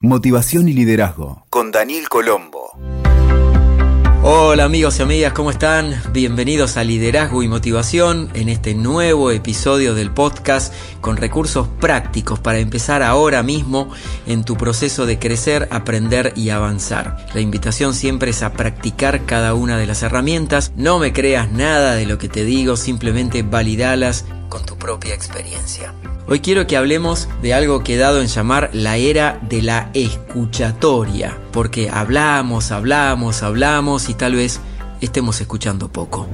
Motivación y Liderazgo con Daniel Colombo. Hola amigos y amigas, ¿cómo están? Bienvenidos a Liderazgo y Motivación en este nuevo episodio del podcast con recursos prácticos para empezar ahora mismo en tu proceso de crecer, aprender y avanzar. La invitación siempre es a practicar cada una de las herramientas. No me creas nada de lo que te digo, simplemente validalas con tu propia experiencia. Hoy quiero que hablemos de algo que he dado en llamar la era de la escuchatoria, porque hablamos, hablamos, hablamos y tal vez estemos escuchando poco.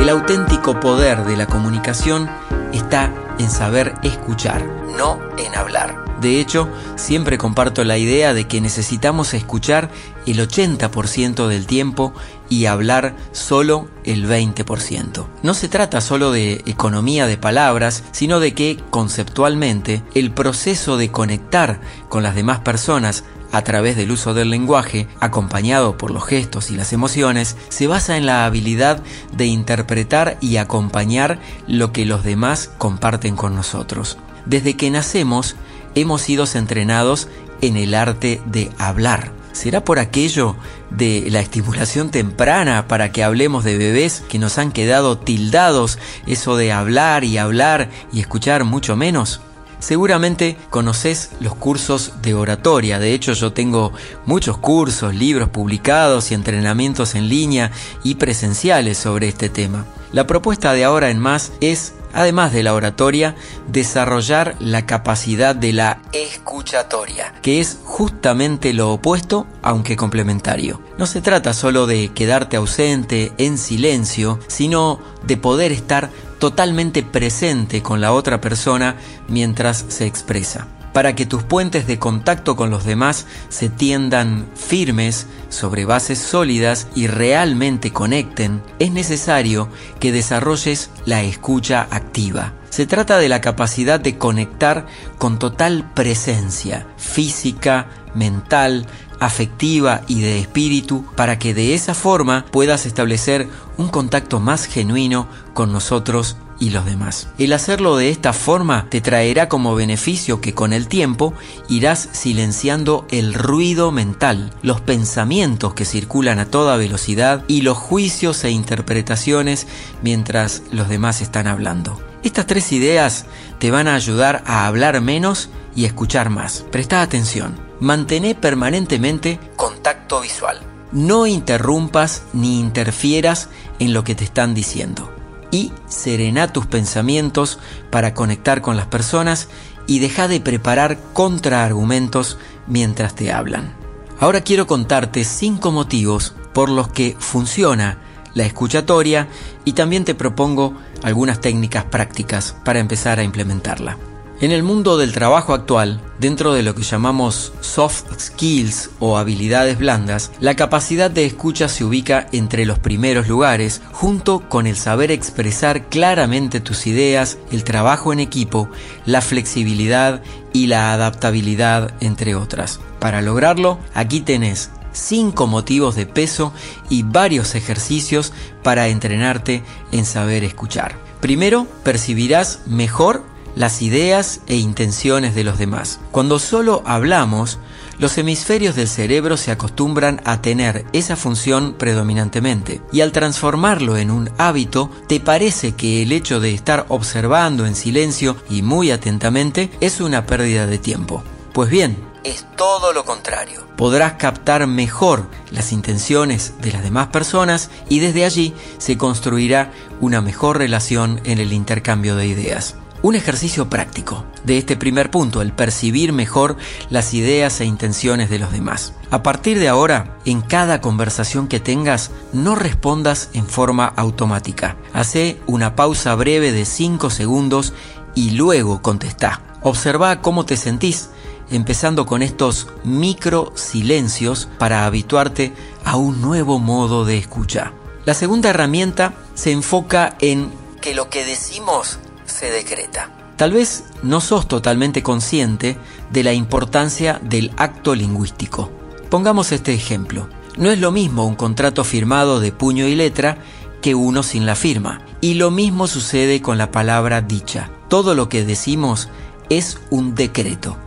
El auténtico poder de la comunicación está en saber escuchar, no en hablar. De hecho, siempre comparto la idea de que necesitamos escuchar el 80% del tiempo y hablar solo el 20%. No se trata solo de economía de palabras, sino de que, conceptualmente, el proceso de conectar con las demás personas a través del uso del lenguaje, acompañado por los gestos y las emociones, se basa en la habilidad de interpretar y acompañar lo que los demás comparten con nosotros. Desde que nacemos, hemos sido entrenados en el arte de hablar. ¿Será por aquello de la estimulación temprana para que hablemos de bebés que nos han quedado tildados, eso de hablar y hablar y escuchar mucho menos? Seguramente conoces los cursos de oratoria, de hecho yo tengo muchos cursos, libros publicados y entrenamientos en línea y presenciales sobre este tema. La propuesta de ahora en más es además de la oratoria, desarrollar la capacidad de la escuchatoria, que es justamente lo opuesto, aunque complementario. No se trata solo de quedarte ausente en silencio, sino de poder estar totalmente presente con la otra persona mientras se expresa para que tus puentes de contacto con los demás se tiendan firmes sobre bases sólidas y realmente conecten, es necesario que desarrolles la escucha activa. Se trata de la capacidad de conectar con total presencia física, mental, afectiva y de espíritu para que de esa forma puedas establecer un contacto más genuino con nosotros y los demás. El hacerlo de esta forma te traerá como beneficio que con el tiempo irás silenciando el ruido mental, los pensamientos que circulan a toda velocidad y los juicios e interpretaciones mientras los demás están hablando. Estas tres ideas te van a ayudar a hablar menos y escuchar más. Presta atención. Mantén permanentemente contacto visual. No interrumpas ni interfieras en lo que te están diciendo y serena tus pensamientos para conectar con las personas y deja de preparar contraargumentos mientras te hablan. Ahora quiero contarte cinco motivos por los que funciona la escuchatoria y también te propongo algunas técnicas prácticas para empezar a implementarla. En el mundo del trabajo actual, dentro de lo que llamamos soft skills o habilidades blandas, la capacidad de escucha se ubica entre los primeros lugares, junto con el saber expresar claramente tus ideas, el trabajo en equipo, la flexibilidad y la adaptabilidad, entre otras. Para lograrlo, aquí tenés 5 motivos de peso y varios ejercicios para entrenarte en saber escuchar. Primero, percibirás mejor las ideas e intenciones de los demás. Cuando solo hablamos, los hemisferios del cerebro se acostumbran a tener esa función predominantemente y al transformarlo en un hábito, te parece que el hecho de estar observando en silencio y muy atentamente es una pérdida de tiempo. Pues bien, es todo lo contrario. Podrás captar mejor las intenciones de las demás personas y desde allí se construirá una mejor relación en el intercambio de ideas. Un ejercicio práctico de este primer punto, el percibir mejor las ideas e intenciones de los demás. A partir de ahora, en cada conversación que tengas, no respondas en forma automática. Hace una pausa breve de 5 segundos y luego contesta. Observa cómo te sentís, empezando con estos micro silencios para habituarte a un nuevo modo de escucha. La segunda herramienta se enfoca en que lo que decimos se decreta. Tal vez no sos totalmente consciente de la importancia del acto lingüístico. Pongamos este ejemplo. No es lo mismo un contrato firmado de puño y letra que uno sin la firma. Y lo mismo sucede con la palabra dicha. Todo lo que decimos es un decreto.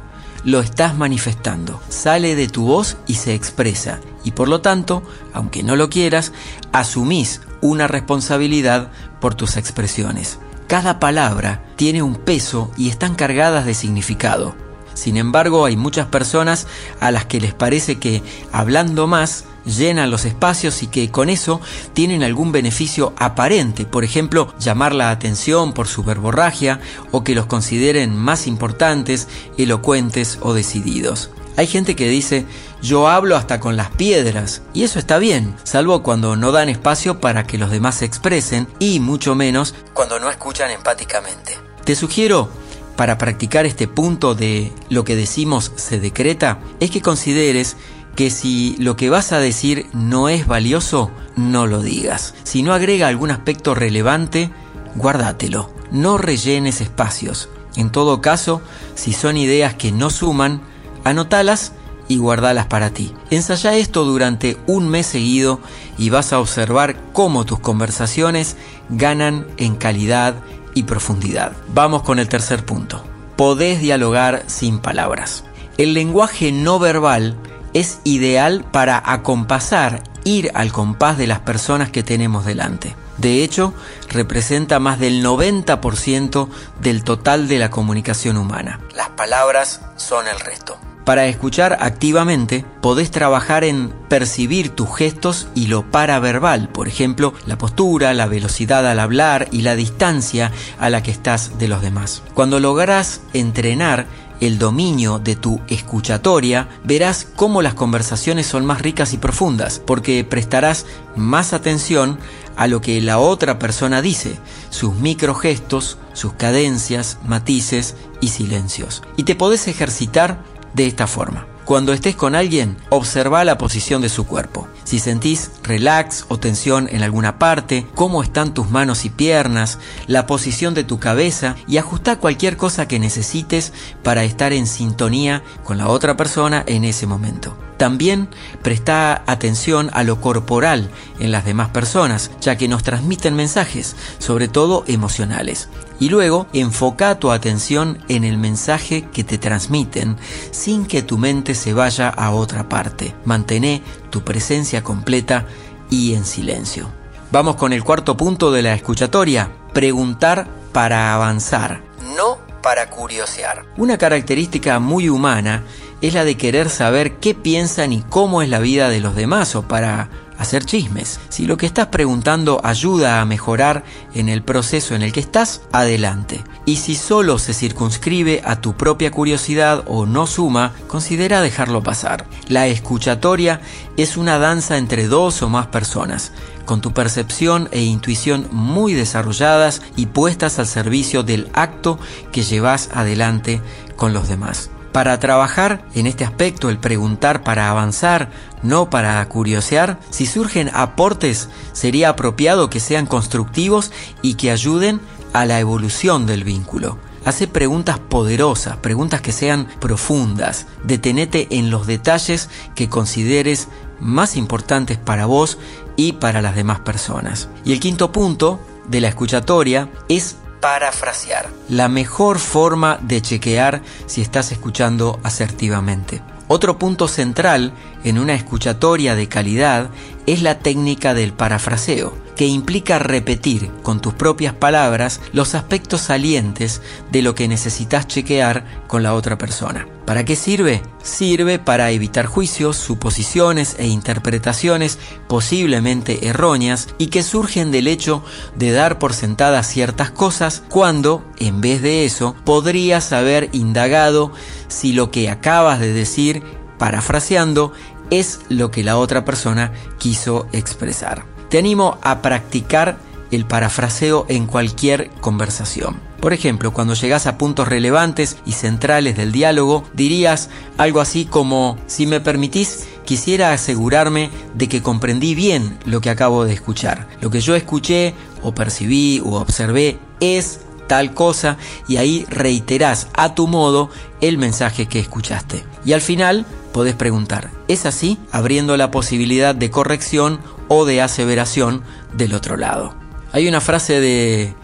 Lo estás manifestando, sale de tu voz y se expresa. Y por lo tanto, aunque no lo quieras, asumís una responsabilidad por tus expresiones. Cada palabra tiene un peso y están cargadas de significado. Sin embargo, hay muchas personas a las que les parece que hablando más llenan los espacios y que con eso tienen algún beneficio aparente, por ejemplo, llamar la atención por su verborragia o que los consideren más importantes, elocuentes o decididos. Hay gente que dice, yo hablo hasta con las piedras, y eso está bien, salvo cuando no dan espacio para que los demás se expresen y mucho menos cuando no escuchan empáticamente. Te sugiero para practicar este punto de lo que decimos se decreta, es que consideres que si lo que vas a decir no es valioso, no lo digas. Si no agrega algún aspecto relevante, guárdatelo. No rellenes espacios. En todo caso, si son ideas que no suman, anotalas y guardalas para ti. Ensaya esto durante un mes seguido y vas a observar cómo tus conversaciones ganan en calidad y profundidad. Vamos con el tercer punto. Podés dialogar sin palabras. El lenguaje no verbal es ideal para acompasar, ir al compás de las personas que tenemos delante. De hecho, representa más del 90% del total de la comunicación humana. Las palabras son el resto. Para escuchar activamente, podés trabajar en percibir tus gestos y lo paraverbal, por ejemplo, la postura, la velocidad al hablar y la distancia a la que estás de los demás. Cuando lograrás entrenar el dominio de tu escuchatoria, verás cómo las conversaciones son más ricas y profundas, porque prestarás más atención a lo que la otra persona dice, sus microgestos, sus cadencias, matices y silencios. Y te podés ejercitar de esta forma. Cuando estés con alguien, observa la posición de su cuerpo. Si sentís relax o tensión en alguna parte, cómo están tus manos y piernas, la posición de tu cabeza y ajusta cualquier cosa que necesites para estar en sintonía con la otra persona en ese momento. También presta atención a lo corporal en las demás personas, ya que nos transmiten mensajes, sobre todo emocionales. Y luego enfoca tu atención en el mensaje que te transmiten sin que tu mente se vaya a otra parte. Mantén tu presencia completa y en silencio. Vamos con el cuarto punto de la escuchatoria. Preguntar para avanzar, no para curiosear. Una característica muy humana es la de querer saber qué piensan y cómo es la vida de los demás o para hacer chismes. Si lo que estás preguntando ayuda a mejorar en el proceso en el que estás, adelante. Y si solo se circunscribe a tu propia curiosidad o no suma, considera dejarlo pasar. La escuchatoria es una danza entre dos o más personas, con tu percepción e intuición muy desarrolladas y puestas al servicio del acto que llevas adelante con los demás. Para trabajar en este aspecto, el preguntar para avanzar, no para curiosear, si surgen aportes, sería apropiado que sean constructivos y que ayuden a la evolución del vínculo. Hace preguntas poderosas, preguntas que sean profundas. Detenete en los detalles que consideres más importantes para vos y para las demás personas. Y el quinto punto de la escuchatoria es parafrasear, la mejor forma de chequear si estás escuchando asertivamente. Otro punto central en una escuchatoria de calidad es la técnica del parafraseo, que implica repetir con tus propias palabras los aspectos salientes de lo que necesitas chequear con la otra persona. ¿Para qué sirve? Sirve para evitar juicios, suposiciones e interpretaciones posiblemente erróneas y que surgen del hecho de dar por sentadas ciertas cosas cuando, en vez de eso, podrías haber indagado si lo que acabas de decir, parafraseando, es lo que la otra persona quiso expresar. Te animo a practicar el parafraseo en cualquier conversación. Por ejemplo, cuando llegas a puntos relevantes y centrales del diálogo, dirías algo así como, si me permitís, quisiera asegurarme de que comprendí bien lo que acabo de escuchar. Lo que yo escuché o percibí o observé es tal cosa y ahí reiterás a tu modo el mensaje que escuchaste. Y al final podés preguntar, ¿es así? abriendo la posibilidad de corrección o de aseveración del otro lado. Hay una frase de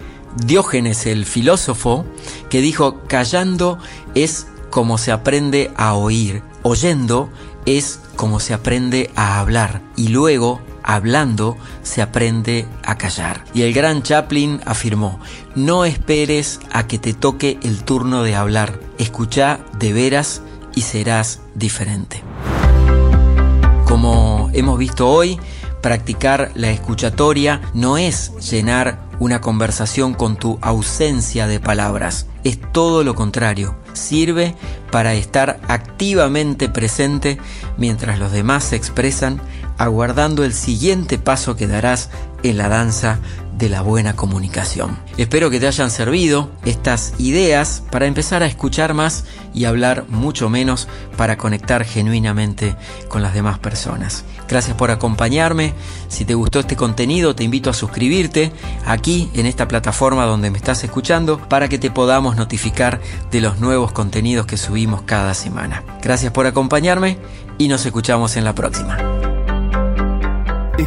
Diógenes el filósofo que dijo, callando es como se aprende a oír, oyendo es como se aprende a hablar y luego hablando se aprende a callar. Y el gran Chaplin afirmó, no esperes a que te toque el turno de hablar, escucha de veras y serás diferente. Como hemos visto hoy, practicar la escuchatoria no es llenar una conversación con tu ausencia de palabras, es todo lo contrario, sirve para estar activamente presente mientras los demás se expresan, aguardando el siguiente paso que darás en la danza de la buena comunicación. Espero que te hayan servido estas ideas para empezar a escuchar más y hablar mucho menos para conectar genuinamente con las demás personas. Gracias por acompañarme. Si te gustó este contenido, te invito a suscribirte aquí en esta plataforma donde me estás escuchando para que te podamos notificar de los nuevos contenidos que subimos cada semana. Gracias por acompañarme y nos escuchamos en la próxima.